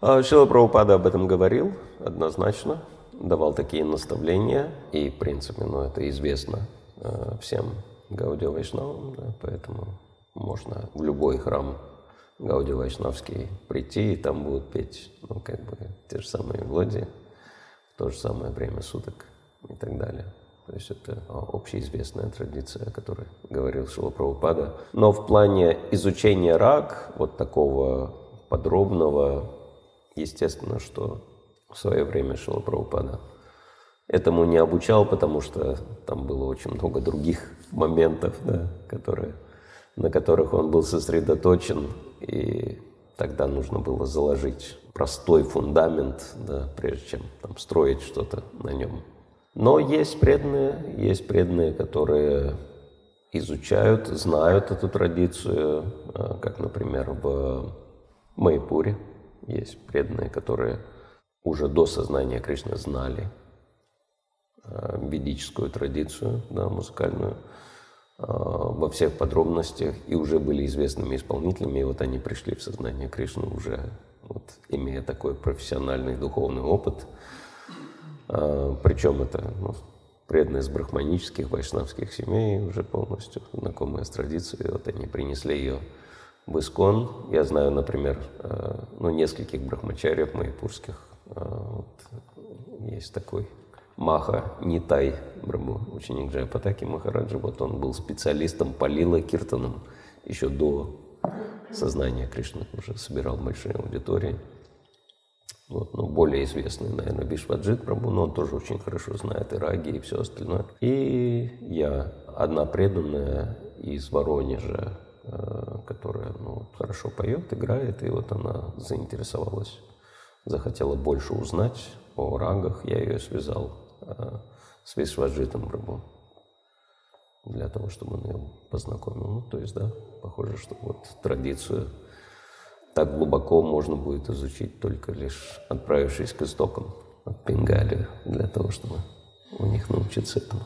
А Шила Прабхупада об этом говорил однозначно, давал такие наставления, и, в принципе, ну, это известно э, всем Гаудио Вайшнавам, да, поэтому можно в любой храм Гауди Вайшнавский прийти, и там будут петь, ну, как бы, те же самые мелодии в то же самое время суток и так далее. То есть это общеизвестная традиция, о которой говорил Шила Прабхупада. Но в плане изучения рак, вот такого подробного, естественно, что в свое время Шила Прабхупада. Этому не обучал, потому что там было очень много других моментов, да, которые, на которых он был сосредоточен, и тогда нужно было заложить простой фундамент, да, прежде чем там, строить что-то на нем. Но есть преданные, есть преданные, которые изучают, знают эту традицию, а, как, например, в Майпуре есть преданные, которые уже до сознания Кришны знали а, ведическую традицию да, музыкальную а, во всех подробностях и уже были известными исполнителями, и вот они пришли в сознание Кришны уже вот, имея такой профессиональный духовный опыт. А, Причем это ну, преданные из брахманических, вайшнавских семей, уже полностью знакомые с традицией. Вот они принесли ее в Искон. Я знаю, например, ну, нескольких брахмачарьев майпурских. Вот, есть такой Маха Нитай Брабу, ученик Джайпатаки Махараджа, вот он был специалистом по лила киртанам еще до сознания Кришны, уже собирал большие аудитории. Вот, ну, более известный, наверное, Бишваджит Прабу, но он тоже очень хорошо знает и раги, и все остальное. И я, одна преданная из Воронежа, э, хорошо поет, играет, и вот она заинтересовалась, захотела больше узнать о рагах, я ее связал с Вишваджитом Прабу для того, чтобы он ее познакомил. Ну, то есть, да, похоже, что вот традицию так глубоко можно будет изучить только лишь отправившись к истокам от Бенгалии для того, чтобы у них научиться этому.